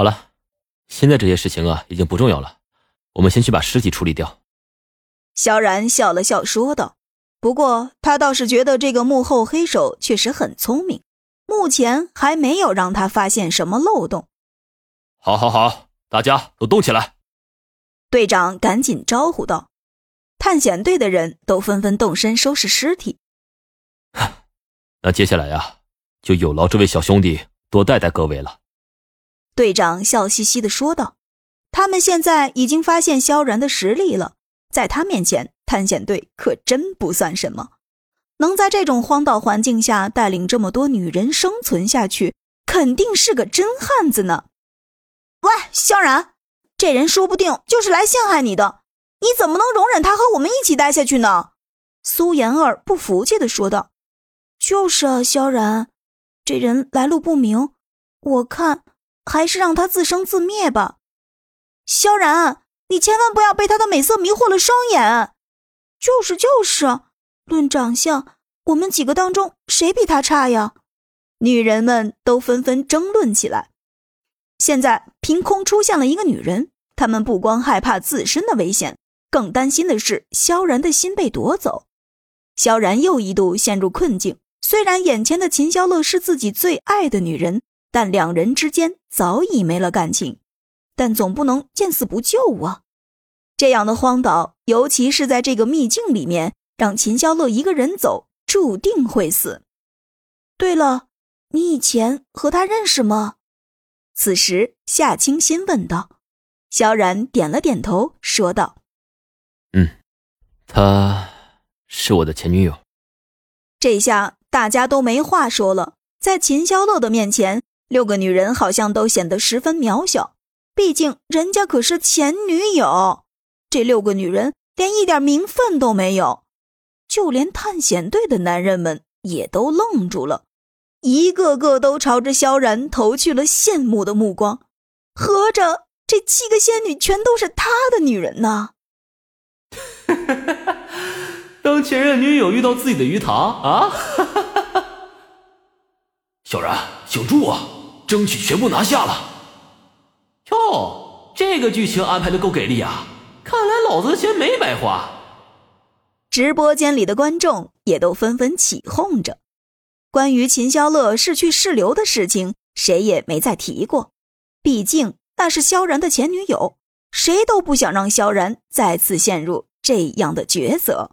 好了，现在这些事情啊已经不重要了，我们先去把尸体处理掉。萧然笑了笑说道。不过他倒是觉得这个幕后黑手确实很聪明，目前还没有让他发现什么漏洞。好，好，好，大家都动起来！队长赶紧招呼道。探险队的人都纷纷动身收拾尸体。那接下来呀，就有劳这位小兄弟多带带各位了。队长笑嘻嘻的说道：“他们现在已经发现萧然的实力了，在他面前，探险队可真不算什么。能在这种荒岛环境下带领这么多女人生存下去，肯定是个真汉子呢。”喂，萧然，这人说不定就是来陷害你的，你怎么能容忍他和我们一起待下去呢？苏妍儿不服气的说道。就是啊，萧然，这人来路不明，我看还是让他自生自灭吧。萧然，你千万不要被他的美色迷惑了双眼。就是就是，论长相，我们几个当中谁比他差呀？女人们都纷纷争论起来。现在凭空出现了一个女人，她们不光害怕自身的危险，更担心的是萧然的心被夺走。萧然又一度陷入困境。虽然眼前的秦萧乐是自己最爱的女人，但两人之间早已没了感情。但总不能见死不救啊！这样的荒岛，尤其是在这个秘境里面，让秦霄乐一个人走，注定会死。对了，你以前和他认识吗？此时夏清新问道。萧然点了点头，说道：“嗯，她是我的前女友。”这下。大家都没话说了，在秦霄乐的面前，六个女人好像都显得十分渺小。毕竟人家可是前女友，这六个女人连一点名分都没有。就连探险队的男人们也都愣住了，一个个都朝着萧然投去了羡慕的目光。合着这七个仙女全都是他的女人呢？当前任女友遇到自己的鱼塘啊！小然，醒住啊！争取全部拿下了。哟，这个剧情安排的够给力啊！看来老子的钱没白花。直播间里的观众也都纷纷起哄着。关于秦霄乐是去是留的事情，谁也没再提过。毕竟那是萧然的前女友，谁都不想让萧然再次陷入这样的抉择。